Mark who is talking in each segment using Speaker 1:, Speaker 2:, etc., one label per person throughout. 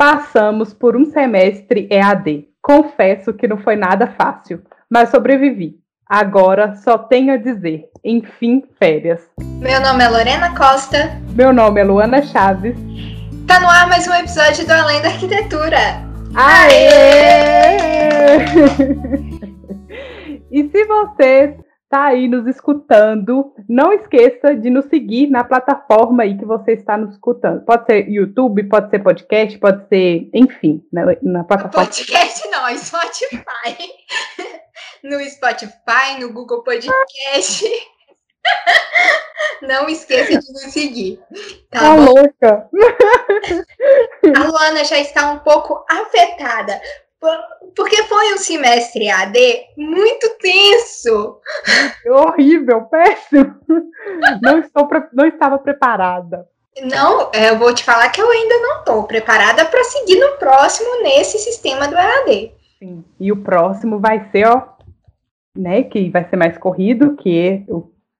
Speaker 1: Passamos por um semestre EAD. Confesso que não foi nada fácil, mas sobrevivi. Agora só tenho a dizer, enfim, férias.
Speaker 2: Meu nome é Lorena Costa.
Speaker 1: Meu nome é Luana Chaves.
Speaker 2: Tá no ar mais um episódio do Além da Arquitetura.
Speaker 1: Aê! e se você tá aí nos escutando, não esqueça de nos seguir na plataforma aí que você está nos escutando. Pode ser YouTube, pode ser podcast, pode ser, enfim, na, na plataforma.
Speaker 2: Podcast não, é Spotify. no Spotify, no Google Podcast. Não esqueça de nos seguir.
Speaker 1: Tá, tá louca!
Speaker 2: A Luana já está um pouco afetada porque foi um semestre AD muito tenso.
Speaker 1: Horrível, péssimo. Não, estou, não estava preparada.
Speaker 2: Não, é, eu vou te falar que eu ainda não estou preparada para seguir no próximo nesse sistema do EAD.
Speaker 1: Sim. E o próximo vai ser, ó, né, que vai ser mais corrido que,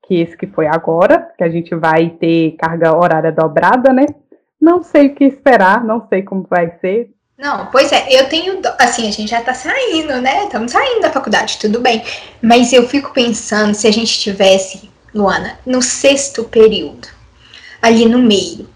Speaker 1: que esse que foi agora, que a gente vai ter carga horária dobrada, né? Não sei o que esperar, não sei como vai ser,
Speaker 2: não, pois é, eu tenho. Assim, a gente já tá saindo, né? Estamos saindo da faculdade, tudo bem. Mas eu fico pensando se a gente tivesse, Luana, no sexto período, ali no meio.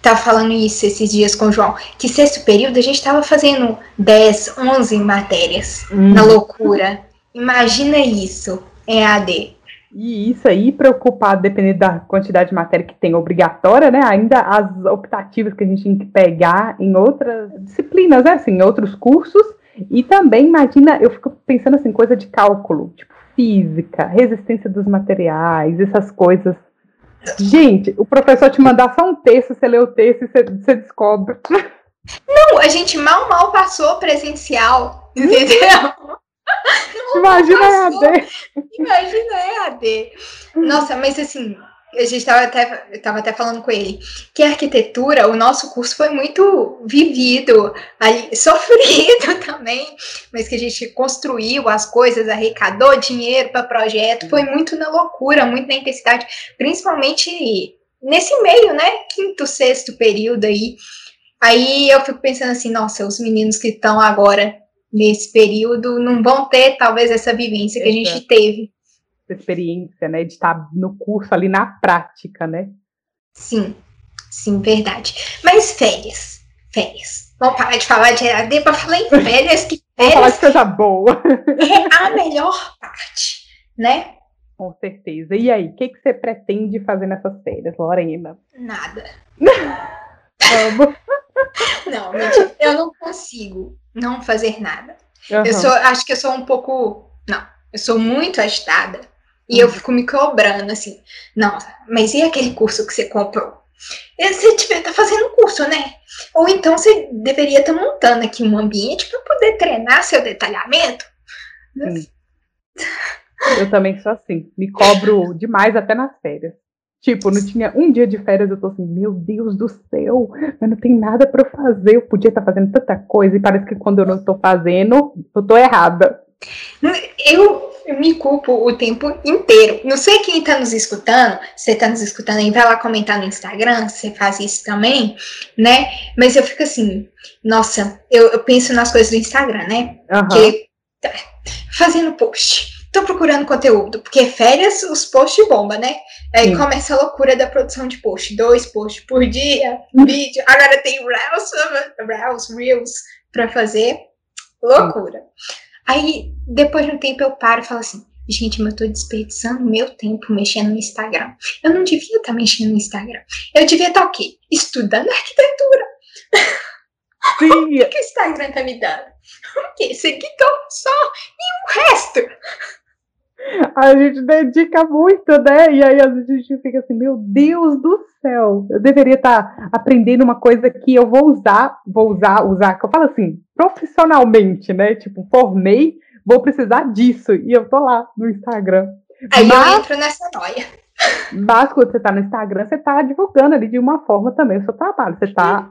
Speaker 2: Tava falando isso esses dias com o João, que sexto período a gente tava fazendo 10, 11 matérias hum. na loucura. Imagina isso, é AD.
Speaker 1: E isso aí, preocupado, dependendo da quantidade de matéria que tem obrigatória, né? Ainda as optativas que a gente tem que pegar em outras disciplinas, né? Assim, em outros cursos. E também, imagina, eu fico pensando assim, coisa de cálculo, tipo física, resistência dos materiais, essas coisas. Gente, o professor te mandar só um texto, você lê o texto e você, você descobre.
Speaker 2: Não, a gente mal, mal passou presencial, entendeu?
Speaker 1: Imagina EAD.
Speaker 2: Imagina EAD. Nossa, mas assim, a gente estava até, tava até falando com ele que a arquitetura, o nosso curso foi muito vivido, ali, sofrido também, mas que a gente construiu as coisas, arrecadou dinheiro para projeto, foi muito na loucura, muito na intensidade, principalmente nesse meio, né? Quinto, sexto período aí. Aí eu fico pensando assim, nossa, os meninos que estão agora nesse período não vão ter talvez essa vivência que a gente teve.
Speaker 1: Essa experiência, né, de estar no curso ali na prática, né?
Speaker 2: Sim, sim, verdade. Mas férias, férias. Vamos parar de falar de EAD para falar em férias, que férias Vamos
Speaker 1: falar de coisa boa.
Speaker 2: é a melhor parte, né?
Speaker 1: Com certeza. E aí, o que, que você pretende fazer nessas férias, Lorena?
Speaker 2: Nada.
Speaker 1: Vamos.
Speaker 2: Não, mentira. Eu não consigo não fazer nada. Uhum. Eu sou, acho que eu sou um pouco, não, eu sou muito agitada e uhum. eu fico me cobrando assim. Não, mas e aquele curso que você comprou? Você tiver tá fazendo curso, né? Ou então você deveria estar tá montando aqui um ambiente para poder treinar seu detalhamento.
Speaker 1: Sim. Eu também sou assim, me cobro demais até nas férias. Tipo, não tinha um dia de férias, eu tô assim, meu Deus do céu, mas não tem nada para fazer, eu podia estar tá fazendo tanta coisa, e parece que quando eu não estou fazendo, eu tô errada.
Speaker 2: Eu, me culpo o tempo inteiro. Não sei quem está nos escutando, você está nos escutando aí, vai lá comentar no Instagram, você faz isso também, né? Mas eu fico assim, nossa, eu, eu penso nas coisas do Instagram, né? Uhum. Que, tá, fazendo post tô procurando conteúdo, porque férias os posts bomba, né? Aí Sim. começa a loucura da produção de post, dois posts por dia, hum. vídeo, agora tem Reels, Reels, Reels pra fazer, loucura. Aí, depois de um tempo, eu paro e falo assim, gente, eu tô desperdiçando meu tempo mexendo no Instagram. Eu não devia estar tá mexendo no Instagram. Eu devia estar tá, o quê? Estudando arquitetura. Sim. o que, que o Instagram tá me dando? O quê? Seguidor só e o resto
Speaker 1: a gente dedica muito, né? E aí a gente fica assim, meu Deus do céu, eu deveria estar tá aprendendo uma coisa que eu vou usar, vou usar, usar, que eu falo assim, profissionalmente, né? Tipo, formei, vou precisar disso. E eu tô lá no Instagram.
Speaker 2: Aí Mas... eu entro nessa noia.
Speaker 1: Mas quando você está no Instagram, você está divulgando ali de uma forma também o seu trabalho. Você está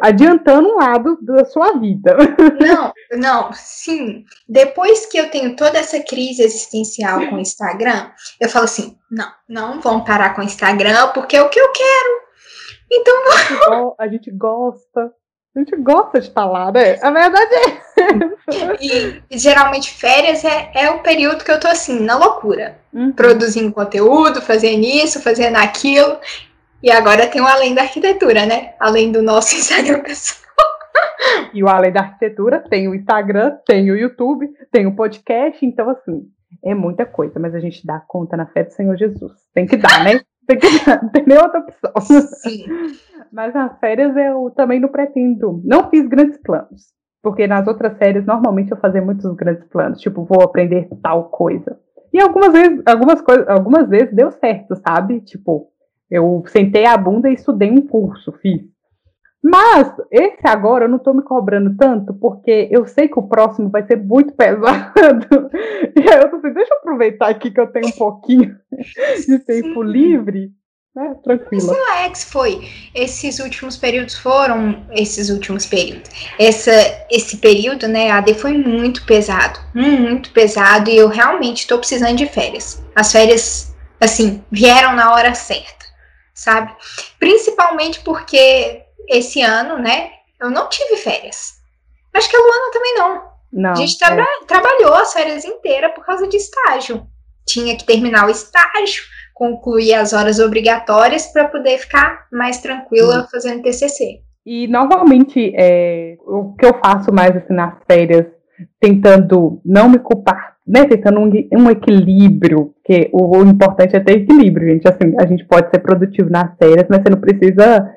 Speaker 1: adiantando um lado da sua vida.
Speaker 2: Não, não, sim. Depois que eu tenho toda essa crise existencial com o Instagram, eu falo assim: não, não vamos parar com o Instagram, porque é o que eu quero. Então.
Speaker 1: A gente gosta. A gente gosta de estar lá, né? A verdade é.
Speaker 2: e, e geralmente férias é, é o período que eu tô assim, na loucura. Uhum. Produzindo conteúdo, fazendo isso, fazendo aquilo. E agora tem o Além da Arquitetura, né? Além do nosso Instagram pessoal.
Speaker 1: E o Além da Arquitetura tem o Instagram, tem o YouTube, tem o podcast, então assim, é muita coisa, mas a gente dá conta na fé do Senhor Jesus. Tem que dar, né? Tem que dar, não tem nem outra opção. Sim. Mas nas férias eu também não pretendo, não fiz grandes planos. Porque nas outras férias, normalmente eu fazia muitos grandes planos, tipo, vou aprender tal coisa. E algumas vezes, algumas coisas, algumas vezes deu certo, sabe? Tipo, eu sentei a bunda e estudei um curso, fiz. Mas esse agora eu não estou me cobrando tanto, porque eu sei que o próximo vai ser muito pesado. E aí eu tô assim, deixa eu aproveitar aqui que eu tenho um pouquinho de tempo livre. Né? Tranquilo.
Speaker 2: Mas Alex foi. Esses últimos períodos foram esses últimos períodos. Essa, esse período, né, AD foi muito pesado. Muito pesado. E eu realmente estou precisando de férias. As férias, assim, vieram na hora certa, sabe? Principalmente porque esse ano, né, eu não tive férias. Acho que a Luana também não. não a gente tra é. trabalhou as férias inteiras por causa de estágio. Tinha que terminar o estágio, concluir as horas obrigatórias para poder ficar mais tranquila Sim. fazendo TCC.
Speaker 1: E normalmente é, o que eu faço mais assim nas férias, tentando não me culpar, né, tentando um, um equilíbrio, porque o, o, importante é ter equilíbrio, gente. Assim, a gente pode ser produtivo nas férias, mas você não precisa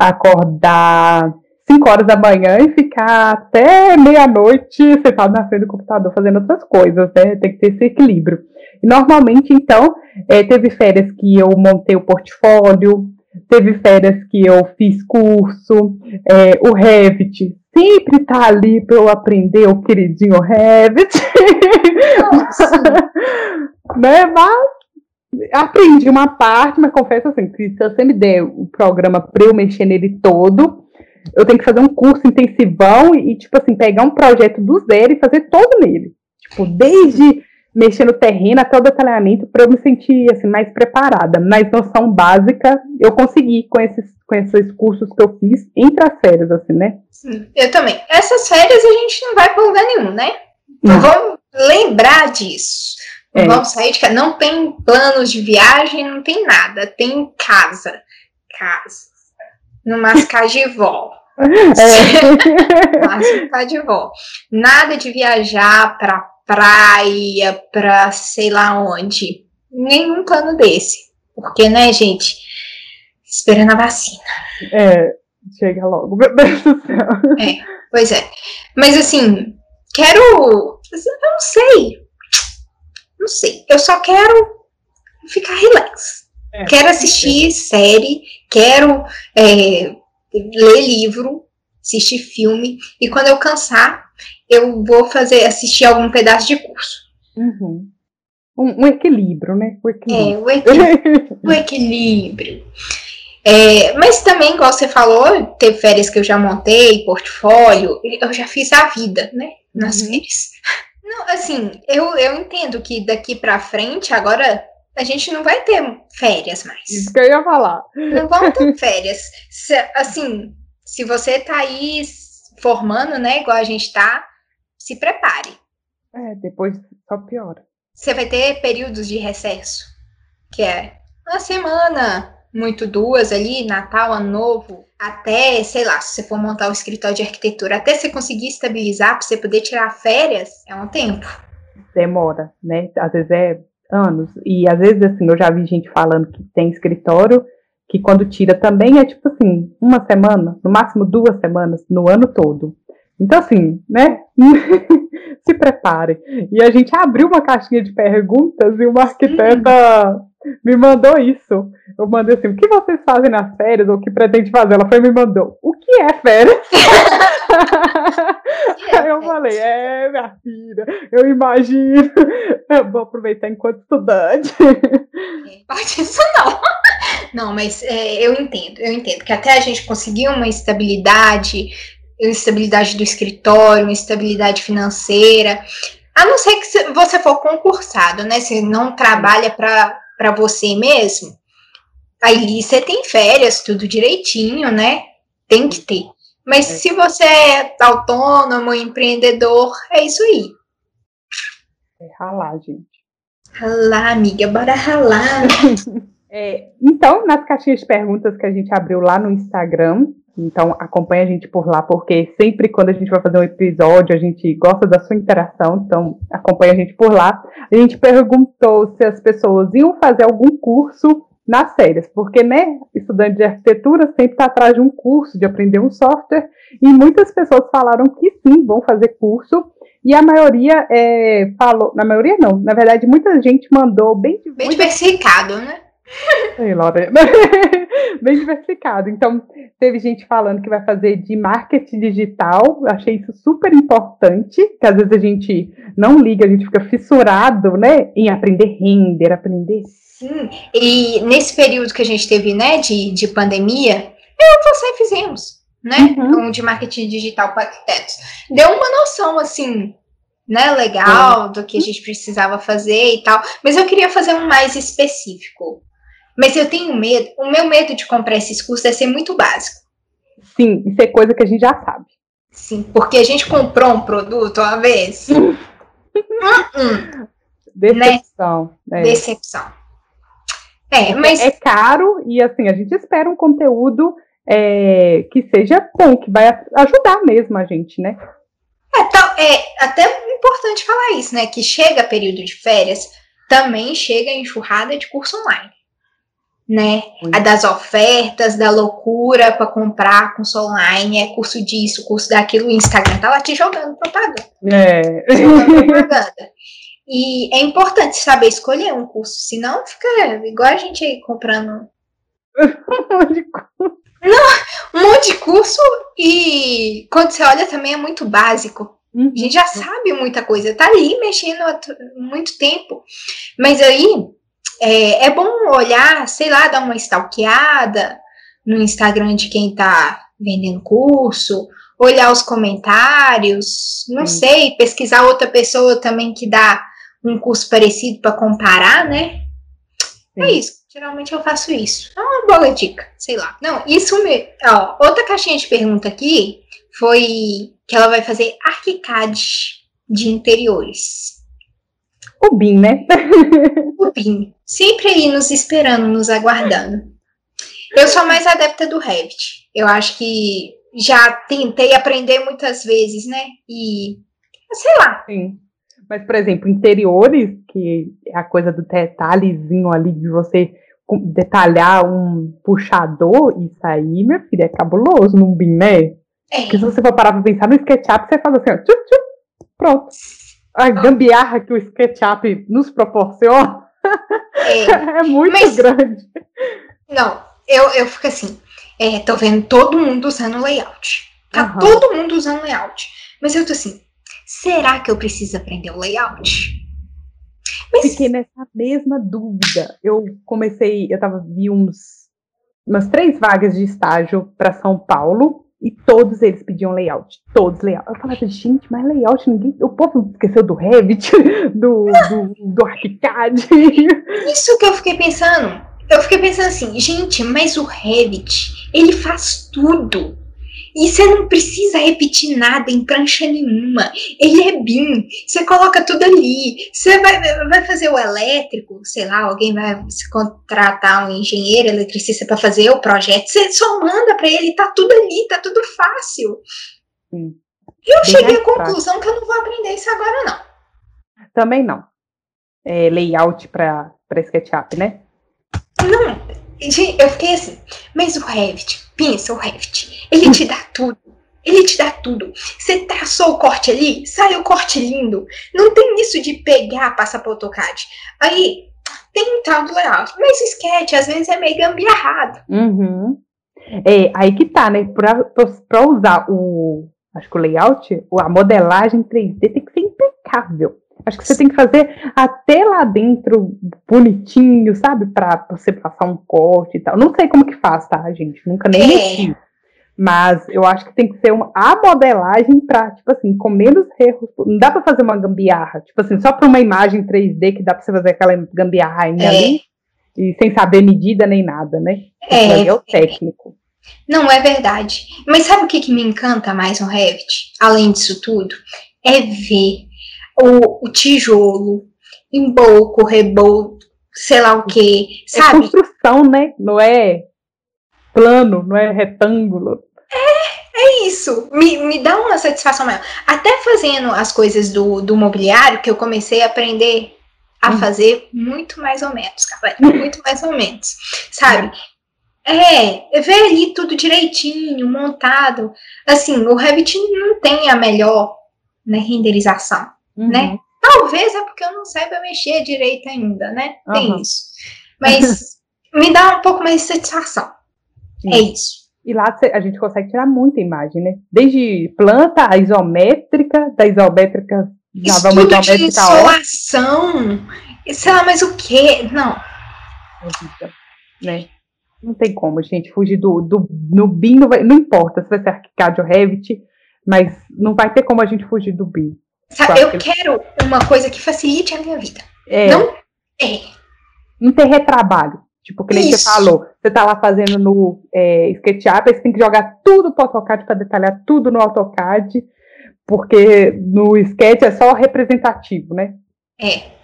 Speaker 1: acordar 5 horas da manhã e ficar até meia-noite sentado na frente do computador fazendo outras coisas, né? Tem que ter esse equilíbrio. Normalmente, então, é, teve férias que eu montei o portfólio, teve férias que eu fiz curso, é, o Revit sempre tá ali para eu aprender o queridinho Revit. né? Mas aprendi uma parte, mas confesso assim, que se você me der o programa para eu mexer nele todo, eu tenho que fazer um curso intensivão e, tipo assim, pegar um projeto do zero e fazer todo nele. Tipo, desde mexer no terreno até o detalhamento para eu me sentir assim, mais preparada. Mas noção básica eu consegui com esses, com esses cursos que eu fiz entre as férias, assim, né?
Speaker 2: Eu também. Essas férias a gente não vai para lugar nenhum, né? Então vamos lembrar disso. É. Vamos sair de casa. Não tem planos de viagem, não tem nada. Tem casa. Casa. No Mascagivó. É. Mascagivó. Nada de viajar pra praia, pra sei lá onde. Nenhum plano desse. Porque, né, gente? Esperando a vacina.
Speaker 1: É, chega logo, meu Deus do céu.
Speaker 2: É, pois é. Mas assim, quero. Eu não sei. Não sei. Eu só quero ficar relax. É, quero assistir é. série, quero é, ler livro, assistir filme. E quando eu cansar, eu vou fazer assistir algum pedaço de curso.
Speaker 1: Uhum. Um, um, equilíbrio, né?
Speaker 2: O equilíbrio. É, o equilíbrio. o equilíbrio. É, mas também, igual você falou, teve férias que eu já montei, portfólio, eu já fiz a vida, né? Nas uhum. férias. Não, assim, eu, eu entendo que daqui para frente, agora, a gente não vai ter férias mais.
Speaker 1: Isso que eu ia falar.
Speaker 2: Não vão ter férias. Assim, se você tá aí formando, né, igual a gente tá, se prepare.
Speaker 1: É, depois só piora.
Speaker 2: Você vai ter períodos de recesso, que é uma semana, muito duas ali, Natal, Ano Novo, até, sei lá, se você for montar o escritório de arquitetura, até você conseguir estabilizar para você poder tirar férias, é um tempo.
Speaker 1: Demora, né? Às vezes é anos. E às vezes, assim, eu já vi gente falando que tem escritório que quando tira também é tipo assim, uma semana, no máximo duas semanas, no ano todo. Então, assim, né? Se prepare. E a gente abriu uma caixinha de perguntas e uma arquiteta me mandou isso. Eu mandei assim: o que vocês fazem nas férias ou o que pretende fazer? Ela foi me mandou: o que é férias? Aí eu falei: é, minha filha, eu imagino. Eu vou aproveitar enquanto estudante.
Speaker 2: É, pode isso não. Não, mas é, eu entendo, eu entendo que até a gente conseguir uma estabilidade, estabilidade do escritório, uma estabilidade financeira, a não ser que você for concursado, né? Você não trabalha para você mesmo, aí você tem férias, tudo direitinho, né? Tem que ter. Mas é. se você é autônomo, empreendedor, é isso aí.
Speaker 1: É ralar, gente.
Speaker 2: Ralar, amiga, bora ralar.
Speaker 1: é, então, nas caixinhas de perguntas que a gente abriu lá no Instagram, então acompanha a gente por lá, porque sempre quando a gente vai fazer um episódio, a gente gosta da sua interação, então acompanha a gente por lá. A gente perguntou se as pessoas iam fazer algum curso nas férias, porque, né, estudante de arquitetura sempre está atrás de um curso, de aprender um software, e muitas pessoas falaram que sim, vão fazer curso, e a maioria é, falou, na maioria não, na verdade, muita gente mandou bem...
Speaker 2: Bem diversificado, né?
Speaker 1: Sei, Laura. bem diversificado. Então, teve gente falando que vai fazer de marketing digital. Eu achei isso super importante, que às vezes a gente não liga, a gente fica fissurado, né, em aprender render, aprender
Speaker 2: Sim, e nesse período que a gente teve, né, de, de pandemia, eu e você fizemos, né, uhum. um de marketing digital para arquitetos. Deu uma noção, assim, né, legal uhum. do que a gente precisava fazer e tal, mas eu queria fazer um mais específico. Mas eu tenho medo, o meu medo de comprar esses cursos é ser muito básico.
Speaker 1: Sim, isso é coisa que a gente já sabe.
Speaker 2: Sim, porque a gente comprou um produto uma vez. uh
Speaker 1: -uh. Decepção.
Speaker 2: Né? É. Decepção. É, mas...
Speaker 1: é caro e assim, a gente espera um conteúdo é, que seja bom, que vai ajudar mesmo a gente, né?
Speaker 2: É, tá, é até importante falar isso, né? Que chega período de férias, também chega a enxurrada de curso online. Né? A das ofertas, da loucura para comprar curso online, é curso disso, curso daquilo, o Instagram tá lá te jogando propaganda.
Speaker 1: É.
Speaker 2: Jogando propaganda. E é importante saber escolher um curso, senão fica igual a gente aí comprando. um monte de curso. Não, um monte de curso e quando você olha também é muito básico. Uhum. A gente já sabe muita coisa, tá ali mexendo há muito tempo. Mas aí é, é bom olhar, sei lá, dar uma stalkeada no Instagram de quem tá vendendo curso, olhar os comentários, não sei, pesquisar outra pessoa também que dá um curso parecido para comparar, né? É Sim. É isso. Geralmente eu faço isso. É uma boa dica, sei lá. Não, isso me. Ó, outra caixinha de pergunta aqui foi que ela vai fazer ArchiCAD de interiores.
Speaker 1: O BIM, né?
Speaker 2: o BIM. Sempre aí nos esperando, nos aguardando. Eu sou mais adepta do Revit. Eu acho que já tentei aprender muitas vezes, né? E sei lá.
Speaker 1: Sim. Mas, por exemplo, interiores, que é a coisa do detalhezinho ali de você detalhar um puxador, isso aí, minha filha, é cabuloso num BIM, né? É. Porque se você for parar pra pensar no SketchUp, você faz assim, ó, tchup, tchup, pronto. A gambiarra que o SketchUp nos proporciona é, é muito Mas, grande.
Speaker 2: Não, eu, eu fico assim, é, tô vendo todo mundo usando layout. Tá uhum. todo mundo usando layout. Mas eu tô assim, será que eu preciso aprender o layout?
Speaker 1: Mas... Fiquei nessa mesma dúvida. Eu comecei, eu tava, vi uns, umas três vagas de estágio para São Paulo e todos eles pediam layout. Todos layout. Eu falava, gente, mas layout, ninguém. O povo esqueceu do Revit, do, do, do.
Speaker 2: Isso que eu fiquei pensando. Eu fiquei pensando assim, gente, mas o Revit, ele faz tudo. E você não precisa repetir nada em prancha nenhuma. Ele é BIM. Você coloca tudo ali. Você vai, vai fazer o elétrico, sei lá, alguém vai se contratar um engenheiro eletricista para fazer o projeto. Você só manda para ele, tá tudo ali, tá tudo fácil. Sim. Eu Bem cheguei à conclusão que eu não vou aprender isso agora, não.
Speaker 1: Também não. É, layout para SketchUp, né?
Speaker 2: Não, Gente, eu fiquei assim, mas o Revit, pensa o Revit, ele te dá tudo. Ele te dá tudo. Você traçou o corte ali, sai o corte lindo. Não tem isso de pegar, passar para AutoCAD. Aí tem tal do layout. Mas sketch às vezes é meio gambiarrado.
Speaker 1: Uhum. É, aí que tá, né? Para usar o, acho que o layout, a modelagem 3D tem que ser impecável. Acho que você tem que fazer até lá dentro bonitinho, sabe? Pra você passar um corte e tal. Não sei como que faz, tá, gente? Nunca nem é. mexi. Mas eu acho que tem que ser uma, a modelagem pra, tipo assim, com menos erros. Não dá pra fazer uma gambiarra. Tipo assim, só pra uma imagem 3D que dá pra você fazer aquela gambiarra é. ali. E sem saber medida nem nada, né?
Speaker 2: É,
Speaker 1: é o técnico.
Speaker 2: Não é verdade. Mas sabe o que, que me encanta mais no Revit, além disso tudo? É ver o, o tijolo, embolco, rebolco, sei lá o que, é sabe?
Speaker 1: É construção, né? Não é plano, não é retângulo.
Speaker 2: É, é isso. Me, me dá uma satisfação maior. Até fazendo as coisas do, do mobiliário, que eu comecei a aprender a hum. fazer muito mais ou menos, galera. Muito mais ou menos. Sabe? É, ver ali tudo direitinho, montado. Assim, o Revit não tem a melhor né, renderização, uhum. né? Talvez é porque eu não saiba mexer direito ainda, né? Tem uhum. isso. Mas me dá um pouco mais de satisfação. Sim. É isso.
Speaker 1: E lá a gente consegue tirar muita imagem, né? Desde planta, a isométrica, da isométrica
Speaker 2: já vamos isométrica de insolação, sei lá, mas o quê? Não.
Speaker 1: Né? Não tem como, gente, fugir do, do no BIM, não, vai, não importa se vai ser ArchiCAD ou Revit, mas não vai ter como a gente fugir do BIM.
Speaker 2: Sabe, eu quero uma coisa que facilite a minha vida. É. Não é.
Speaker 1: Não tem retrabalho. Tipo, que nem Isso. você falou, você tá lá fazendo no é, SketchUp, aí você tem que jogar tudo pro AutoCAD para detalhar tudo no AutoCAD, porque no Sketch é só representativo, né?
Speaker 2: É.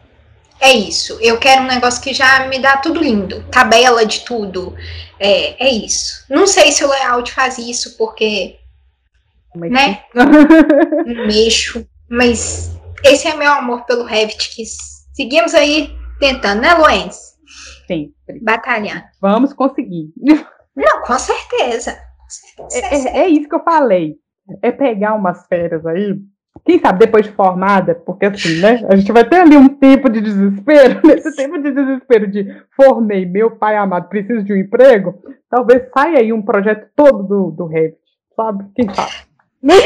Speaker 2: É isso. Eu quero um negócio que já me dá tudo lindo. Tabela de tudo. É, é isso. Não sei se o layout faz isso, porque. Mas né? mexo. Mas esse é meu amor pelo Revit, que seguimos aí tentando, né, Luenz?
Speaker 1: Sim.
Speaker 2: Batalhando.
Speaker 1: Vamos conseguir.
Speaker 2: Não, com certeza.
Speaker 1: Com certeza. É, é, é, isso que eu falei. É pegar umas férias aí, quem sabe depois de formada, porque assim, né? A gente vai ter ali um tempo de desespero, nesse tempo de desespero de formei, meu pai amado, preciso de um emprego, talvez saia aí um projeto todo do, do Revit, sabe? Quem sabe?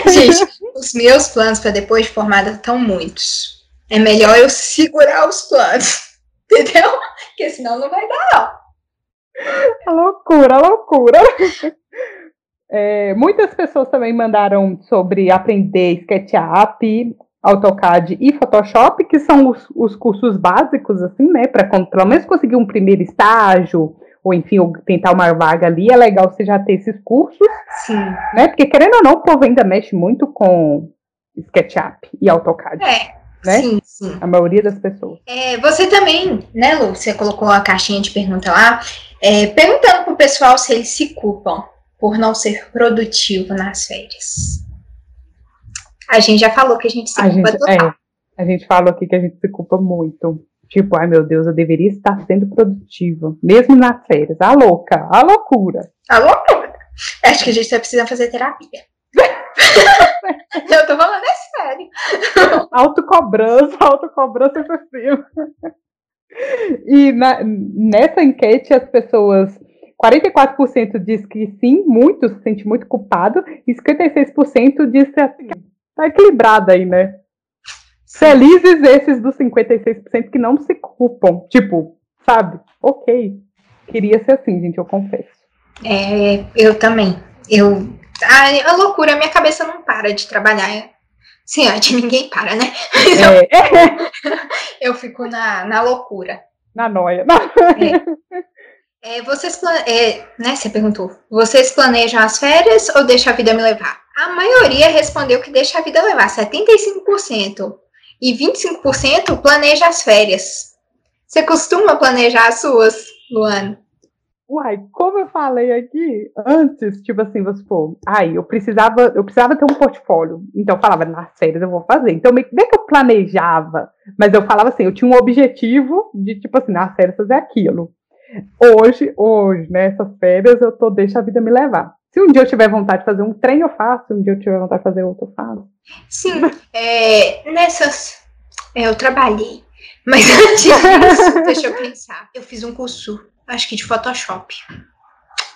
Speaker 2: Gente, os meus planos para depois de formada estão muitos. É melhor eu segurar os planos, entendeu? Porque senão não vai dar, não.
Speaker 1: A loucura, a loucura. É, muitas pessoas também mandaram sobre aprender SketchUp, AutoCAD e Photoshop, que são os, os cursos básicos, assim, né? Para pelo menos conseguir um primeiro estágio, ou enfim, ou tentar uma vaga ali, é legal você já ter esses cursos.
Speaker 2: Sim.
Speaker 1: Né? Porque querendo ou não, o povo ainda mexe muito com SketchUp e AutoCAD.
Speaker 2: É. Né? Sim, sim.
Speaker 1: A maioria das pessoas.
Speaker 2: É, você também, né, Lu? Você colocou a caixinha de pergunta lá, é, perguntando pro pessoal se eles se culpam por não ser produtivo nas férias. A gente já falou que a gente se a culpa gente, total.
Speaker 1: É, a gente falou aqui que a gente se culpa muito. Tipo, ai meu Deus, eu deveria estar sendo produtiva, mesmo nas férias. A louca, a loucura.
Speaker 2: A loucura. Acho que a gente tá precisando fazer terapia. eu tô falando é sério.
Speaker 1: Autocobrança, autocobrança excessiva. E na, nessa enquete as pessoas 44% diz que sim, muito, se sente muito culpado, e 56% diz que tá equilibrado aí, né? Felizes esses dos 56% que não se culpam. Tipo, sabe? Ok. Queria ser assim, gente, eu confesso.
Speaker 2: É, eu também. Eu. A, a loucura, minha cabeça não para de trabalhar. Sim, de ninguém para, né? É. eu fico na, na loucura.
Speaker 1: Na noia.
Speaker 2: É. É, vocês é, né, você perguntou, vocês planejam as férias ou deixa a vida me levar? A maioria respondeu que deixa a vida levar, 75%. E 25% planeja as férias. Você costuma planejar as suas, Luana?
Speaker 1: Uai, como eu falei aqui antes, tipo assim, vamos supor, ai, eu precisava, eu precisava ter um portfólio. Então eu falava, nas férias eu vou fazer. Então, meio que eu planejava, mas eu falava assim, eu tinha um objetivo de, tipo assim, nas férias fazer aquilo. Hoje, hoje, nessas férias, eu tô, deixa a vida me levar. Se um dia eu tiver vontade de fazer um trem, eu faço. Se um dia eu tiver vontade de fazer outro, eu faço.
Speaker 2: Sim, é, nessas. É, eu trabalhei. Mas antes disso, deixa eu pensar. Eu fiz um curso, acho que de Photoshop.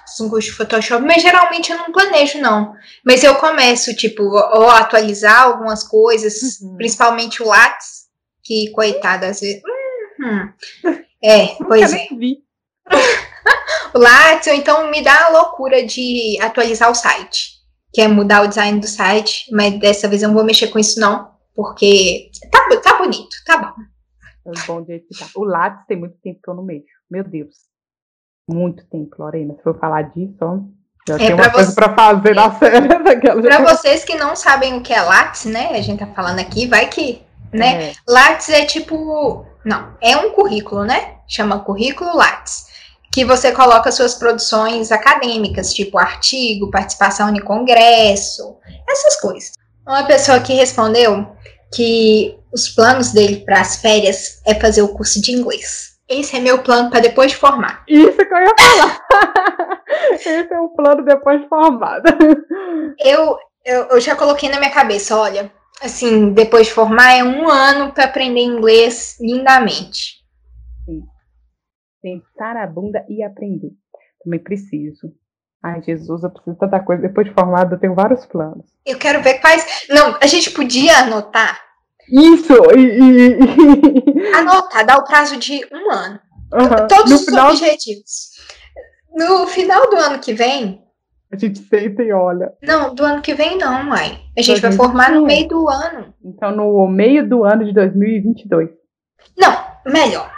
Speaker 2: Fiz um curso de Photoshop, mas geralmente eu não planejo, não. Mas eu começo, tipo, ou atualizar algumas coisas, uhum. principalmente o Lattes, que, coitado, às vezes. Uhum. É, pois é. Vi o Lattes, então me dá a loucura de atualizar o site, que é mudar o design do site, mas dessa vez eu não vou mexer com isso não, porque tá, tá bonito, tá bom.
Speaker 1: É bom que tá. O Lattes tem muito tempo que eu não mexo, meu Deus. Muito tempo, Lorena, se for falar disso, ó. Já é, tem uma coisa para fazer na série
Speaker 2: daquela. Para vocês que não sabem o que é Lattes, né? A gente tá falando aqui, vai que, né? É. Lattes é tipo, não, é um currículo, né? Chama currículo Lattes, que você coloca suas produções acadêmicas, tipo artigo, participação em congresso, essas coisas. Uma pessoa que respondeu que os planos dele para as férias é fazer o curso de inglês. Esse é meu plano para depois de formar.
Speaker 1: Isso que eu ia falar. Esse é o plano depois de formado.
Speaker 2: Eu, eu, eu já coloquei na minha cabeça, olha, assim, depois de formar é um ano para aprender inglês lindamente.
Speaker 1: Sentar a bunda e aprender. Também preciso. Ai, Jesus, eu preciso de tanta coisa. Depois de formado, eu tenho vários planos.
Speaker 2: Eu quero ver quais. Não, a gente podia anotar
Speaker 1: isso! E,
Speaker 2: e... Anota, dá o prazo de um ano. Uhum. Todos no os final... objetivos. No final do ano que vem.
Speaker 1: A gente senta e olha.
Speaker 2: Não, do ano que vem não, mãe. A gente vai formar no meio do ano.
Speaker 1: Então, no meio do ano de 2022.
Speaker 2: Não, melhor.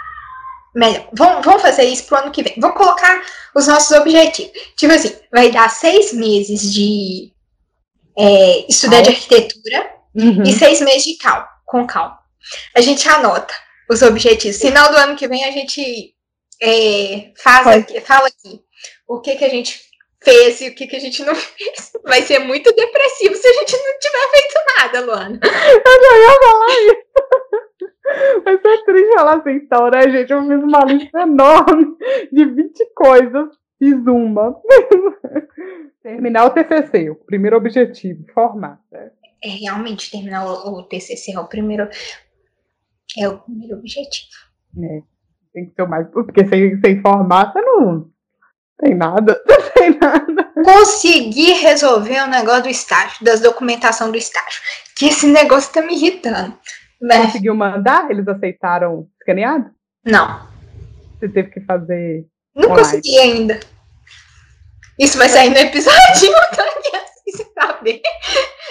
Speaker 2: Melhor. Vamos, vamos fazer isso pro ano que vem. Vamos colocar os nossos objetivos. Tipo assim, vai dar seis meses de é, estudar de arquitetura uhum. e seis meses de cal com calma. A gente anota os objetivos. Final do ano que vem a gente é, faz aqui, fala aqui o que, que a gente fez e o que, que a gente não fez. Vai ser muito depressivo se a gente não tiver feito nada, Luana.
Speaker 1: Eu já ia falar isso. Vai ser triste falar assim, então, né, gente? Eu fiz uma lista enorme de 20 coisas. Fiz uma. Terminar o TCC, o primeiro objetivo, formar. Certo?
Speaker 2: é realmente terminar o, o TCC é o primeiro é o primeiro objetivo.
Speaker 1: É, tem que ser o mais porque sem, sem formar você não tem nada, não tem nada.
Speaker 2: Conseguir resolver o negócio do estágio, das documentação do estágio, que esse negócio tá me irritando.
Speaker 1: Né? Conseguiu mandar? Eles aceitaram escaneado?
Speaker 2: Não.
Speaker 1: Você teve que fazer.
Speaker 2: Não online. consegui ainda. Isso vai sair no episódio, então saber.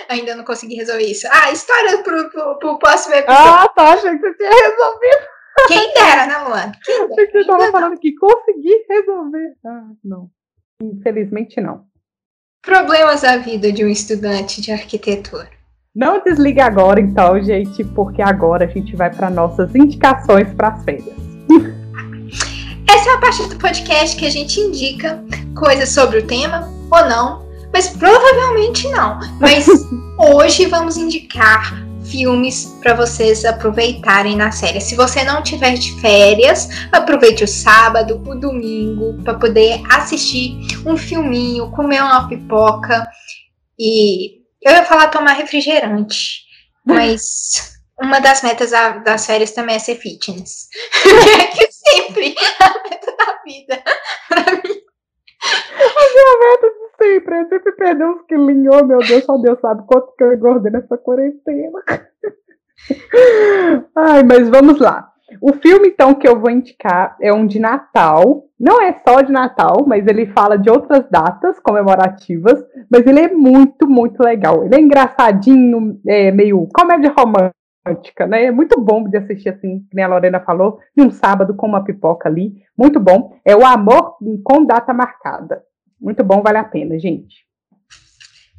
Speaker 2: Ainda não consegui resolver isso. Ah, história pro, pro, pro próximo episódio.
Speaker 1: Ah, tá. Achei que você tinha resolvido.
Speaker 2: Quem dera, né, Luana? Quem
Speaker 1: dera. Você estava falando que consegui resolver. Ah, não. Infelizmente, não.
Speaker 2: Problemas da vida de um estudante de arquitetura.
Speaker 1: Não desliga agora, então, gente, porque agora a gente vai para nossas indicações para as férias.
Speaker 2: Essa é a parte do podcast que a gente indica coisas sobre o tema ou não, mas provavelmente não. Mas hoje vamos indicar filmes para vocês aproveitarem na série. Se você não tiver de férias, aproveite o sábado, o domingo para poder assistir um filminho, comer uma pipoca e eu ia falar tomar refrigerante, mas uma das metas das férias também é ser fitness. que sempre a meta da vida para mim.
Speaker 1: A minha meta sempre. Eu sempre perdi uns quilinhos. Oh, meu Deus, só Deus sabe quanto que eu engordei nessa quarentena. Ai, mas vamos lá. O filme, então, que eu vou indicar é um de Natal. Não é só de Natal, mas ele fala de outras datas comemorativas. Mas ele é muito, muito legal. Ele é engraçadinho, é meio comédia romântica, né? É muito bom de assistir, assim, como a Lorena falou, de um sábado com uma pipoca ali. Muito bom. É o Amor com Data Marcada. Muito bom, vale a pena, gente.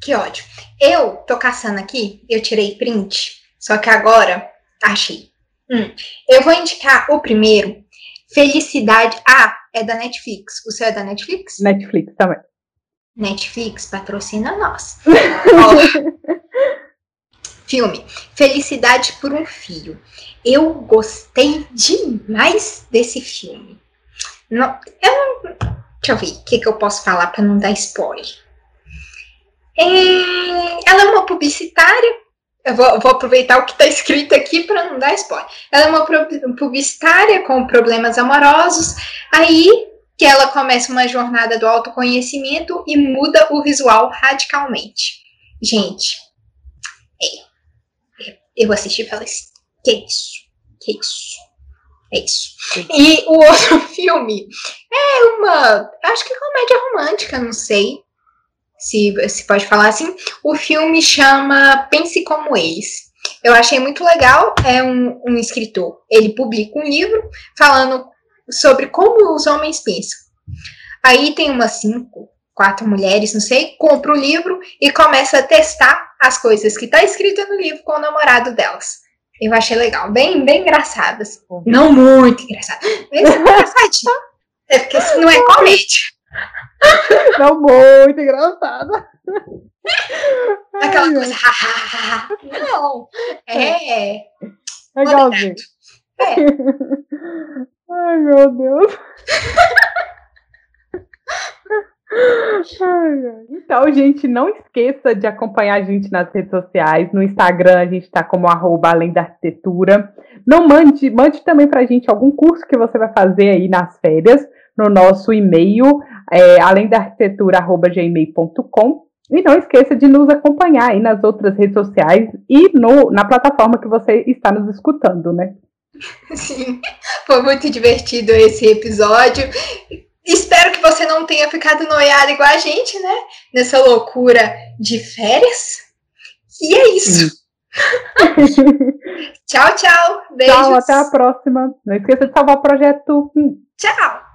Speaker 2: Que ódio. Eu tô caçando aqui, eu tirei print, só que agora achei. Hum, eu vou indicar o primeiro, Felicidade. Ah, é da Netflix. O seu é da Netflix?
Speaker 1: Netflix também.
Speaker 2: Netflix patrocina nós. filme Felicidade por um Filho. Eu gostei demais desse filme. Não, eu não, Deixa eu ver o que, que eu posso falar para não dar spoiler. É, ela é uma publicitária. Eu vou, vou aproveitar o que está escrito aqui para não dar spoiler. Ela é uma publicitária com problemas amorosos. Aí que ela começa uma jornada do autoconhecimento e muda o visual radicalmente. Gente, é, eu assisti e falei assim: que isso? Que isso? É isso. E o outro filme é uma. Acho que é comédia romântica, não sei se, se pode falar assim. O filme chama Pense Como Eles. Eu achei muito legal. É um, um escritor. Ele publica um livro falando sobre como os homens pensam. Aí tem umas cinco, quatro mulheres, não sei, compra o livro e começa a testar as coisas que tá escrito no livro com o namorado delas. Eu achei legal, bem, bem engraçadas. Uhum. Não muito engraçadas, mas engraçadinho. É porque isso não é comédia.
Speaker 1: Não muito engraçada.
Speaker 2: Aquela coisa, não. É.
Speaker 1: Legalzinho. É. Ai, meu Deus. Então, gente, não esqueça de acompanhar a gente nas redes sociais. No Instagram, a gente está como arroba além da arquitetura. Não mande, mande também para a gente algum curso que você vai fazer aí nas férias no nosso e-mail, é, além da arquitetura, arroba gmail.com. E não esqueça de nos acompanhar aí nas outras redes sociais e no, na plataforma que você está nos escutando, né?
Speaker 2: Sim, foi muito divertido esse episódio. Espero que você não tenha ficado noiado igual a gente, né? Nessa loucura de férias. E é isso. tchau, tchau.
Speaker 1: Beijos. Tchau, até a próxima. Não esqueça de salvar o projeto.
Speaker 2: Tchau.